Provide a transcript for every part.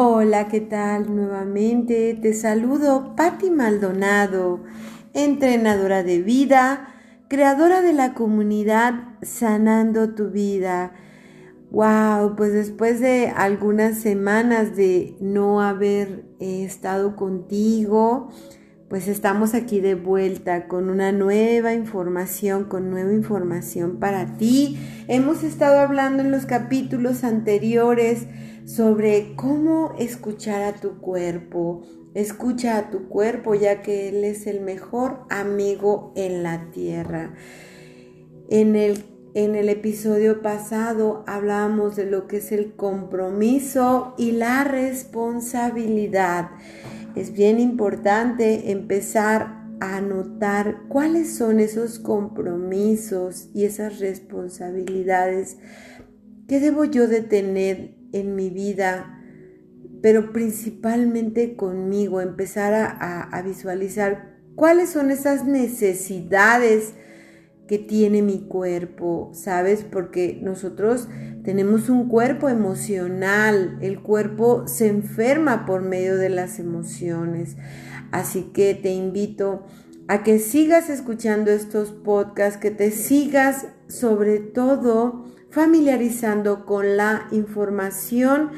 Hola, ¿qué tal? Nuevamente te saludo Patti Maldonado, entrenadora de vida, creadora de la comunidad Sanando tu vida. Wow, pues después de algunas semanas de no haber estado contigo, pues estamos aquí de vuelta con una nueva información, con nueva información para ti. Hemos estado hablando en los capítulos anteriores sobre cómo escuchar a tu cuerpo. Escucha a tu cuerpo ya que él es el mejor amigo en la tierra. En el, en el episodio pasado hablábamos de lo que es el compromiso y la responsabilidad es bien importante empezar a notar cuáles son esos compromisos y esas responsabilidades que debo yo de tener en mi vida, pero principalmente conmigo, empezar a, a visualizar cuáles son esas necesidades que tiene mi cuerpo, ¿sabes? Porque nosotros tenemos un cuerpo emocional, el cuerpo se enferma por medio de las emociones. Así que te invito a que sigas escuchando estos podcasts, que te sigas sobre todo familiarizando con la información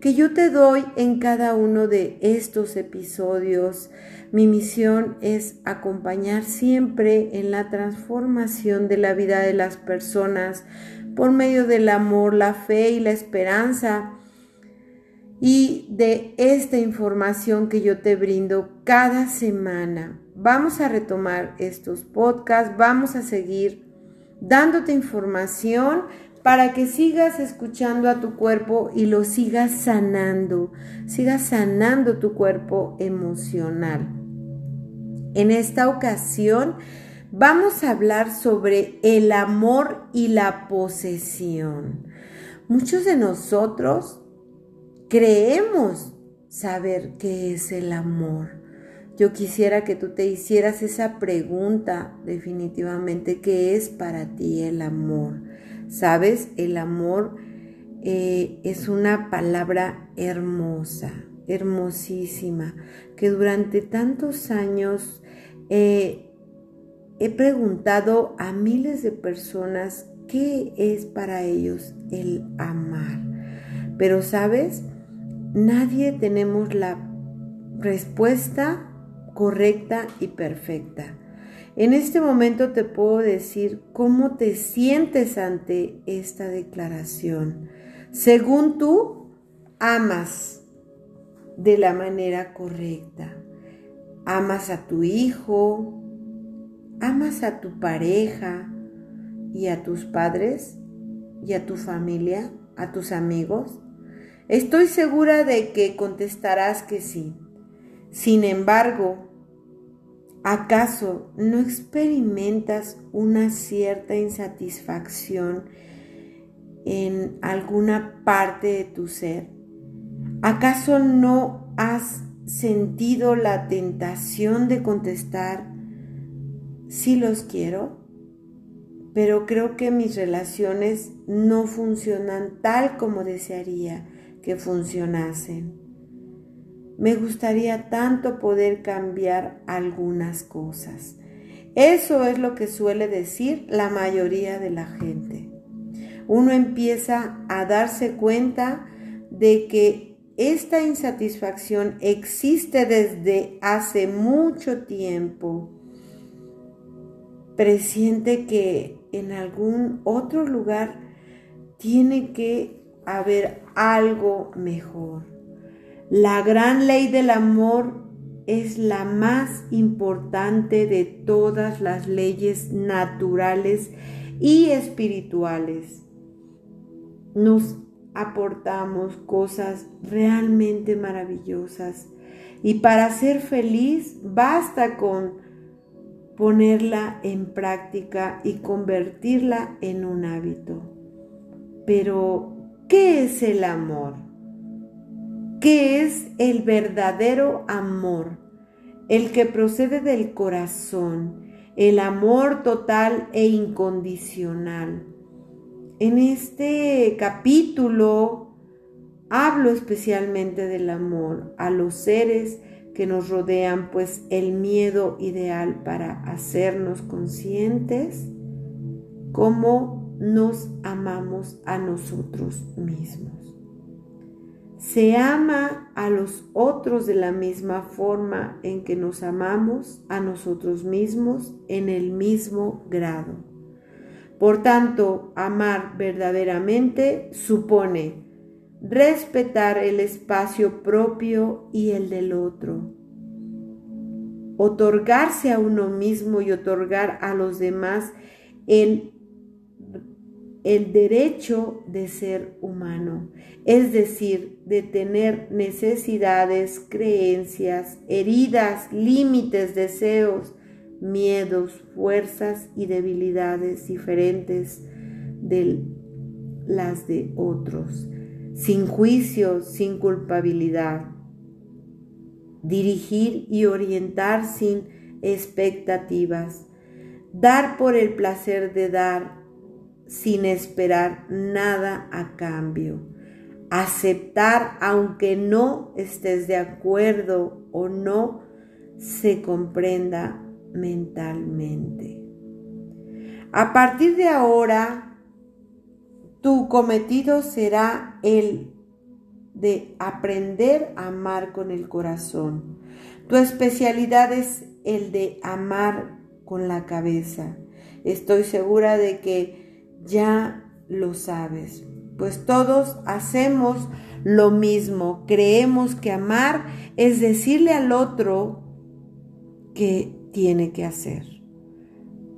que yo te doy en cada uno de estos episodios. Mi misión es acompañar siempre en la transformación de la vida de las personas por medio del amor, la fe y la esperanza y de esta información que yo te brindo cada semana. Vamos a retomar estos podcasts, vamos a seguir dándote información para que sigas escuchando a tu cuerpo y lo sigas sanando, sigas sanando tu cuerpo emocional. En esta ocasión vamos a hablar sobre el amor y la posesión. Muchos de nosotros creemos saber qué es el amor. Yo quisiera que tú te hicieras esa pregunta definitivamente, ¿qué es para ti el amor? Sabes, el amor eh, es una palabra hermosa, hermosísima, que durante tantos años eh, he preguntado a miles de personas qué es para ellos el amar. Pero sabes, nadie tenemos la respuesta correcta y perfecta. En este momento te puedo decir cómo te sientes ante esta declaración. Según tú, amas de la manera correcta. Amas a tu hijo, amas a tu pareja y a tus padres y a tu familia, a tus amigos. Estoy segura de que contestarás que sí. Sin embargo, ¿Acaso no experimentas una cierta insatisfacción en alguna parte de tu ser? ¿Acaso no has sentido la tentación de contestar, sí los quiero, pero creo que mis relaciones no funcionan tal como desearía que funcionasen? Me gustaría tanto poder cambiar algunas cosas. Eso es lo que suele decir la mayoría de la gente. Uno empieza a darse cuenta de que esta insatisfacción existe desde hace mucho tiempo. Presiente que en algún otro lugar tiene que haber algo mejor. La gran ley del amor es la más importante de todas las leyes naturales y espirituales. Nos aportamos cosas realmente maravillosas y para ser feliz basta con ponerla en práctica y convertirla en un hábito. Pero, ¿qué es el amor? ¿Qué es el verdadero amor? El que procede del corazón, el amor total e incondicional. En este capítulo Hablo especialmente del amor a los seres que nos rodean, pues el miedo ideal para hacernos conscientes cómo nos amamos a nosotros mismos. Se ama a los otros de la misma forma en que nos amamos a nosotros mismos en el mismo grado. Por tanto, amar verdaderamente supone respetar el espacio propio y el del otro, otorgarse a uno mismo y otorgar a los demás el, el derecho de ser humano, es decir, de tener necesidades, creencias, heridas, límites, deseos, miedos, fuerzas y debilidades diferentes de las de otros, sin juicio, sin culpabilidad. Dirigir y orientar sin expectativas. Dar por el placer de dar sin esperar nada a cambio. Aceptar aunque no estés de acuerdo o no se comprenda mentalmente. A partir de ahora, tu cometido será el de aprender a amar con el corazón. Tu especialidad es el de amar con la cabeza. Estoy segura de que ya lo sabes, pues todos hacemos lo mismo. Creemos que amar es decirle al otro que tiene que hacer.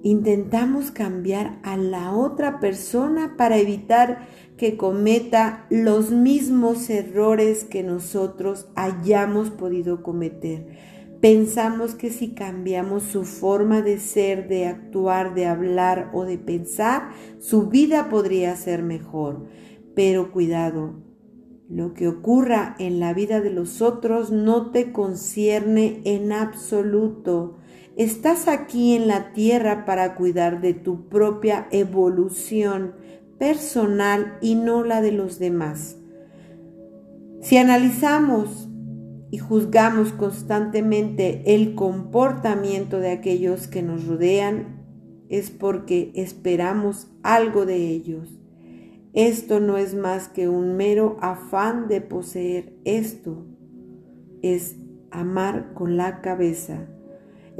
Intentamos cambiar a la otra persona para evitar que cometa los mismos errores que nosotros hayamos podido cometer. Pensamos que si cambiamos su forma de ser, de actuar, de hablar o de pensar, su vida podría ser mejor. Pero cuidado, lo que ocurra en la vida de los otros no te concierne en absoluto. Estás aquí en la tierra para cuidar de tu propia evolución personal y no la de los demás. Si analizamos y juzgamos constantemente el comportamiento de aquellos que nos rodean, es porque esperamos algo de ellos. Esto no es más que un mero afán de poseer esto. Es amar con la cabeza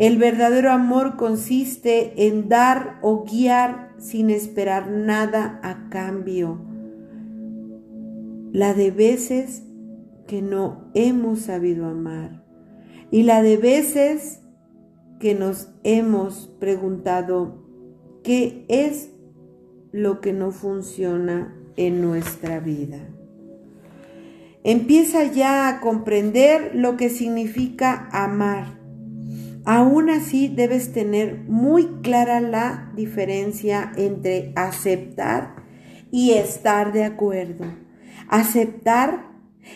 el verdadero amor consiste en dar o guiar sin esperar nada a cambio. La de veces que no hemos sabido amar y la de veces que nos hemos preguntado qué es lo que no funciona en nuestra vida. Empieza ya a comprender lo que significa amar Aún así debes tener muy clara la diferencia entre aceptar y estar de acuerdo. Aceptar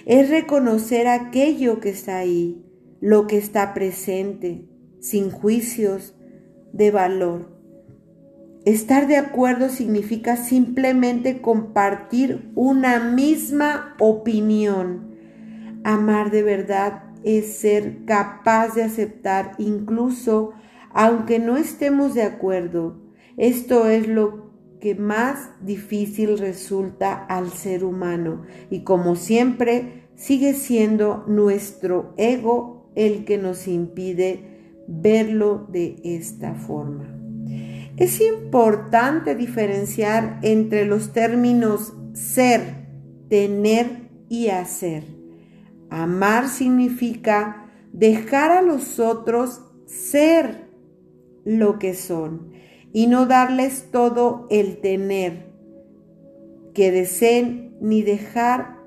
es reconocer aquello que está ahí, lo que está presente, sin juicios de valor. Estar de acuerdo significa simplemente compartir una misma opinión. Amar de verdad es ser capaz de aceptar incluso aunque no estemos de acuerdo. Esto es lo que más difícil resulta al ser humano y como siempre sigue siendo nuestro ego el que nos impide verlo de esta forma. Es importante diferenciar entre los términos ser, tener y hacer. Amar significa dejar a los otros ser lo que son y no darles todo el tener que deseen ni dejar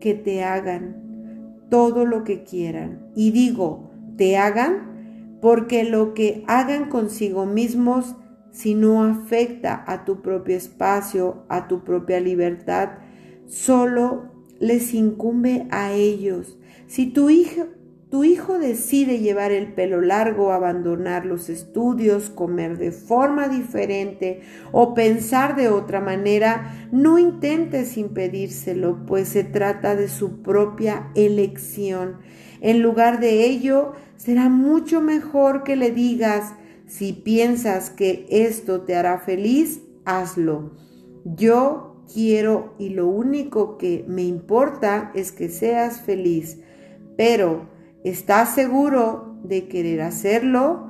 que te hagan todo lo que quieran. Y digo, te hagan porque lo que hagan consigo mismos si no afecta a tu propio espacio, a tu propia libertad, solo les incumbe a ellos. Si tu hijo tu hijo decide llevar el pelo largo, abandonar los estudios, comer de forma diferente o pensar de otra manera, no intentes impedírselo, pues se trata de su propia elección. En lugar de ello, será mucho mejor que le digas, si piensas que esto te hará feliz, hazlo. Yo quiero y lo único que me importa es que seas feliz. Pero ¿Estás seguro de querer hacerlo?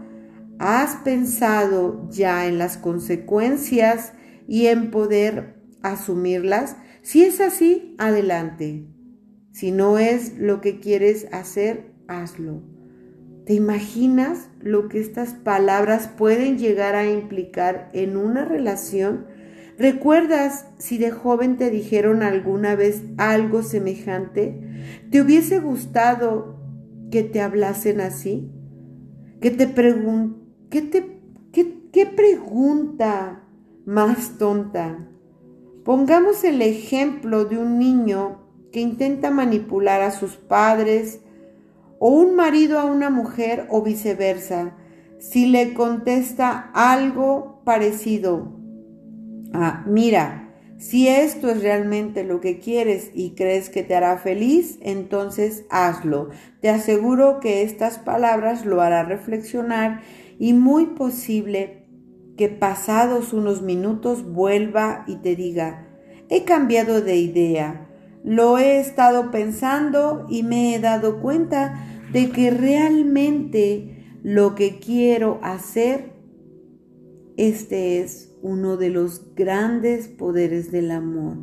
¿Has pensado ya en las consecuencias y en poder asumirlas? Si es así, adelante. Si no es lo que quieres hacer, hazlo. ¿Te imaginas lo que estas palabras pueden llegar a implicar en una relación? ¿Recuerdas si de joven te dijeron alguna vez algo semejante? ¿Te hubiese gustado que te hablasen así? Que te pregun ¿qué, te, qué, qué pregunta más tonta? Pongamos el ejemplo de un niño que intenta manipular a sus padres o un marido a una mujer o viceversa. Si le contesta algo parecido a, mira, si esto es realmente lo que quieres y crees que te hará feliz, entonces hazlo. Te aseguro que estas palabras lo hará reflexionar y muy posible que pasados unos minutos vuelva y te diga, he cambiado de idea, lo he estado pensando y me he dado cuenta de que realmente lo que quiero hacer, este es uno de los grandes poderes del amor.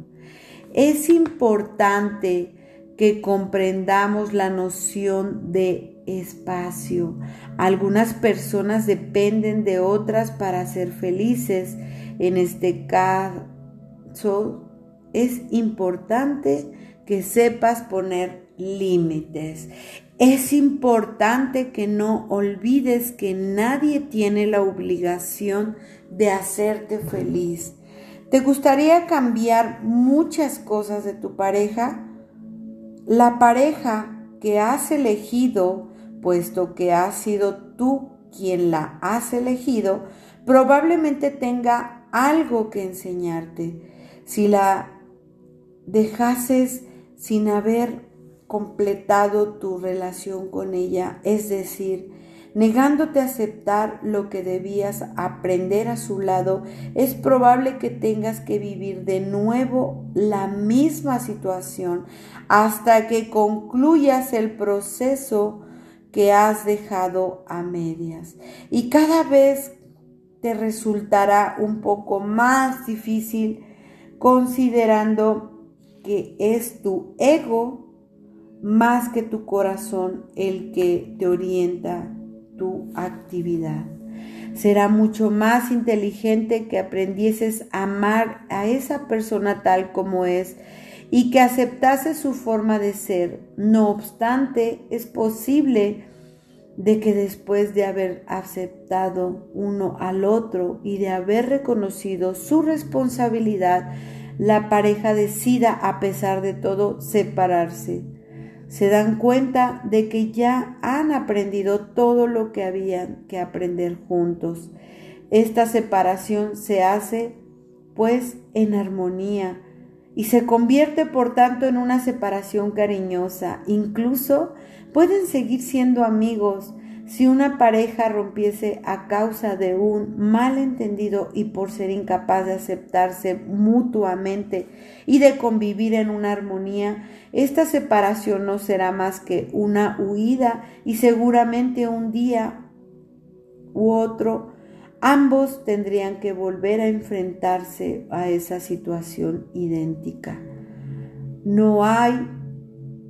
Es importante que comprendamos la noción de espacio. Algunas personas dependen de otras para ser felices. En este caso, es importante que sepas poner límites. Es importante que no olvides que nadie tiene la obligación de hacerte feliz. ¿Te gustaría cambiar muchas cosas de tu pareja? La pareja que has elegido, puesto que has sido tú quien la has elegido, probablemente tenga algo que enseñarte. Si la dejases sin haber completado tu relación con ella, es decir, negándote a aceptar lo que debías aprender a su lado, es probable que tengas que vivir de nuevo la misma situación hasta que concluyas el proceso que has dejado a medias. Y cada vez te resultará un poco más difícil considerando que es tu ego más que tu corazón el que te orienta tu actividad. Será mucho más inteligente que aprendieses a amar a esa persona tal como es y que aceptase su forma de ser. No obstante, es posible de que después de haber aceptado uno al otro y de haber reconocido su responsabilidad, la pareja decida a pesar de todo separarse se dan cuenta de que ya han aprendido todo lo que habían que aprender juntos. Esta separación se hace pues en armonía y se convierte por tanto en una separación cariñosa. Incluso pueden seguir siendo amigos, si una pareja rompiese a causa de un malentendido y por ser incapaz de aceptarse mutuamente y de convivir en una armonía, esta separación no será más que una huida y seguramente un día u otro ambos tendrían que volver a enfrentarse a esa situación idéntica. No hay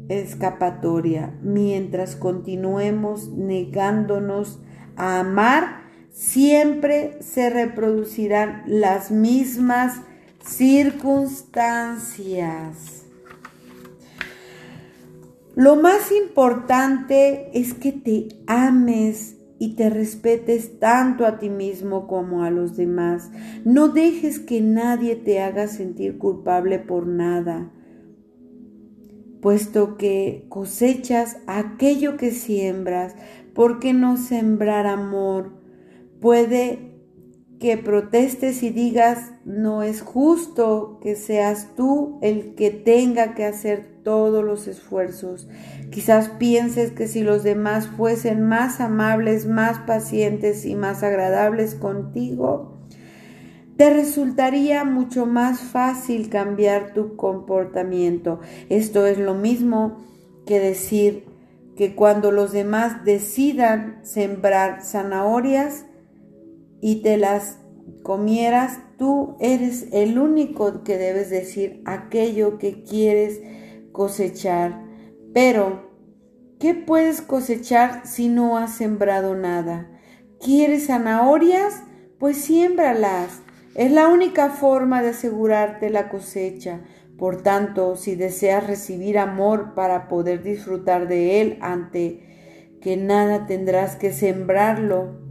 escapatoria. Mientras continuemos negándonos a amar, siempre se reproducirán las mismas circunstancias. Lo más importante es que te ames y te respetes tanto a ti mismo como a los demás. No dejes que nadie te haga sentir culpable por nada. Puesto que cosechas aquello que siembras. ¿Por qué no sembrar amor? Puede que protestes y digas, no es justo que seas tú el que tenga que hacer todos los esfuerzos. Quizás pienses que si los demás fuesen más amables, más pacientes y más agradables contigo, te resultaría mucho más fácil cambiar tu comportamiento. Esto es lo mismo que decir que cuando los demás decidan sembrar zanahorias y te las comieras, tú eres el único que debes decir aquello que quieres cosechar. Pero, ¿qué puedes cosechar si no has sembrado nada? ¿Quieres zanahorias? Pues siémbralas. Es la única forma de asegurarte la cosecha. Por tanto, si deseas recibir amor para poder disfrutar de él, ante que nada tendrás que sembrarlo.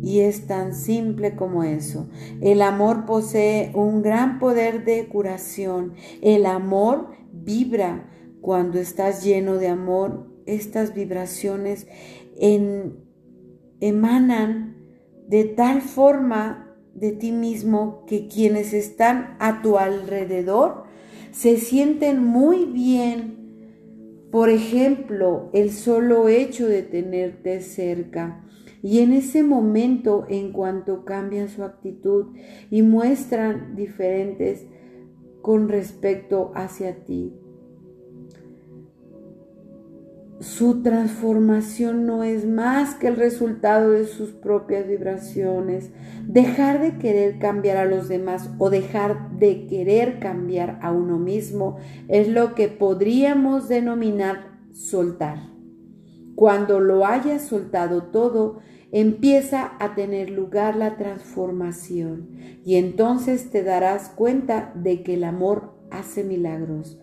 Y es tan simple como eso. El amor posee un gran poder de curación. El amor vibra. Cuando estás lleno de amor, estas vibraciones emanan de tal forma de ti mismo que quienes están a tu alrededor se sienten muy bien. Por ejemplo, el solo hecho de tenerte cerca. Y en ese momento, en cuanto cambian su actitud y muestran diferentes con respecto hacia ti, su transformación no es más que el resultado de sus propias vibraciones. Dejar de querer cambiar a los demás o dejar de querer cambiar a uno mismo es lo que podríamos denominar soltar. Cuando lo hayas soltado todo, empieza a tener lugar la transformación y entonces te darás cuenta de que el amor hace milagros.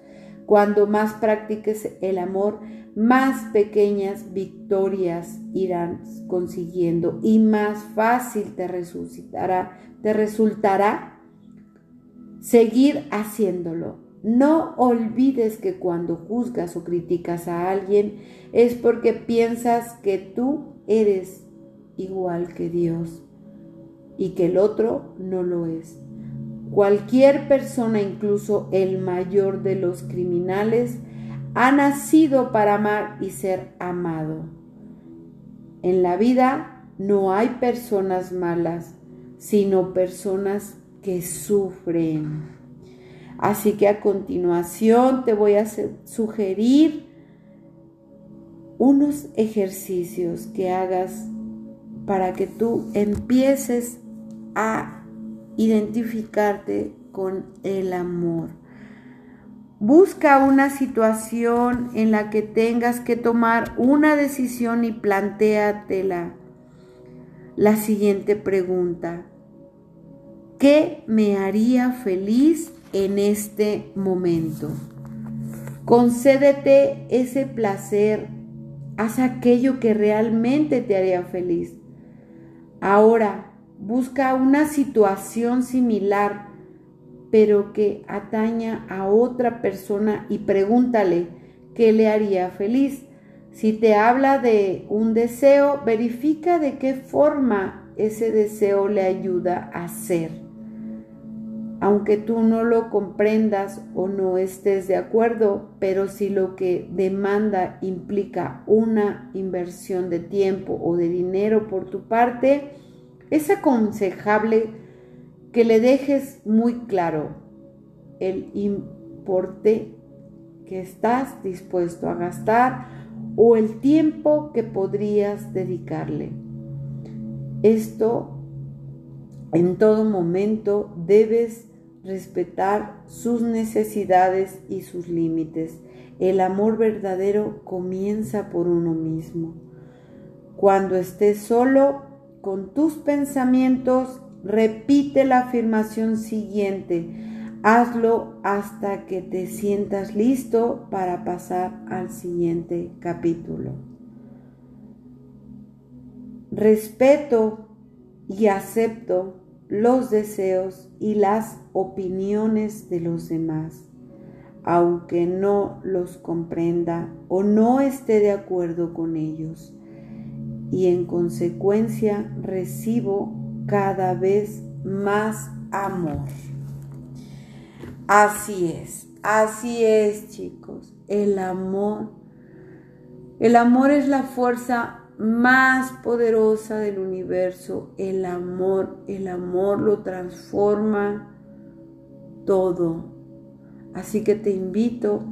Cuando más practiques el amor, más pequeñas victorias irán consiguiendo y más fácil te resultará seguir haciéndolo. No olvides que cuando juzgas o criticas a alguien es porque piensas que tú eres igual que Dios y que el otro no lo es. Cualquier persona, incluso el mayor de los criminales, ha nacido para amar y ser amado. En la vida no hay personas malas, sino personas que sufren. Así que a continuación te voy a sugerir unos ejercicios que hagas para que tú empieces a identificarte con el amor. Busca una situación en la que tengas que tomar una decisión y plantéatela. La siguiente pregunta. ¿Qué me haría feliz en este momento? Concédete ese placer. Haz aquello que realmente te haría feliz. Ahora, busca una situación similar, pero que ataña a otra persona y pregúntale qué le haría feliz. Si te habla de un deseo, verifica de qué forma ese deseo le ayuda a ser aunque tú no lo comprendas o no estés de acuerdo, pero si lo que demanda implica una inversión de tiempo o de dinero por tu parte, es aconsejable que le dejes muy claro el importe que estás dispuesto a gastar o el tiempo que podrías dedicarle. Esto en todo momento debes respetar sus necesidades y sus límites. El amor verdadero comienza por uno mismo. Cuando estés solo con tus pensamientos, repite la afirmación siguiente. Hazlo hasta que te sientas listo para pasar al siguiente capítulo. Respeto y acepto los deseos y las opiniones de los demás. aunque no los comprenda o no esté de acuerdo con ellos. Y en consecuencia recibo cada vez más amor. Así es, así es chicos, el amor. El amor es la fuerza más poderosa del universo. El amor, el amor lo transforma todo. Así que te invito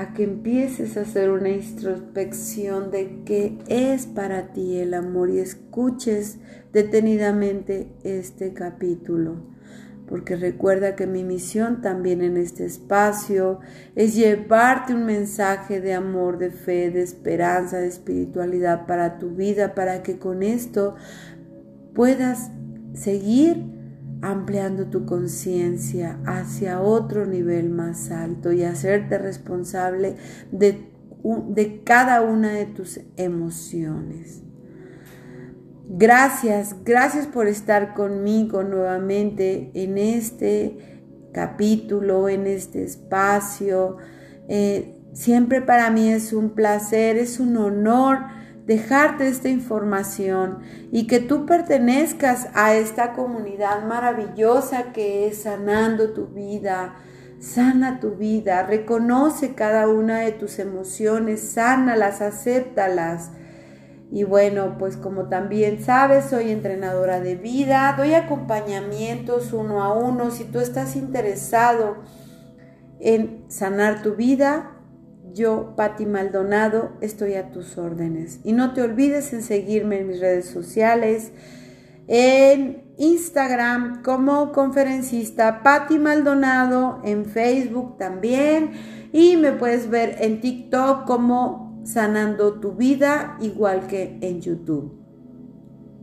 a que empieces a hacer una introspección de qué es para ti el amor y escuches detenidamente este capítulo. Porque recuerda que mi misión también en este espacio es llevarte un mensaje de amor, de fe, de esperanza, de espiritualidad para tu vida, para que con esto puedas seguir ampliando tu conciencia hacia otro nivel más alto y hacerte responsable de, de, cada una de tus emociones. Gracias, gracias por estar conmigo nuevamente en este capítulo, en este espacio. Eh, siempre para mí es un placer, es un honor dejarte esta información y que tú pertenezcas a esta comunidad maravillosa que es sanando tu vida. Sana tu vida, reconoce cada una de tus emociones, sánalas, acéptalas. Y bueno, pues como también sabes, soy entrenadora de vida, doy acompañamientos uno a uno. Si tú estás interesado en sanar tu vida, yo, Patti Maldonado, estoy a tus órdenes. Y no te olvides en seguirme en mis redes sociales, en Instagram como conferencista Patti Maldonado, en Facebook también. Y me puedes ver en TikTok como Sanando tu vida, igual que en YouTube.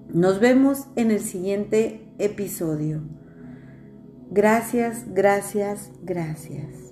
Nos vemos en el siguiente episodio. Gracias, gracias, gracias.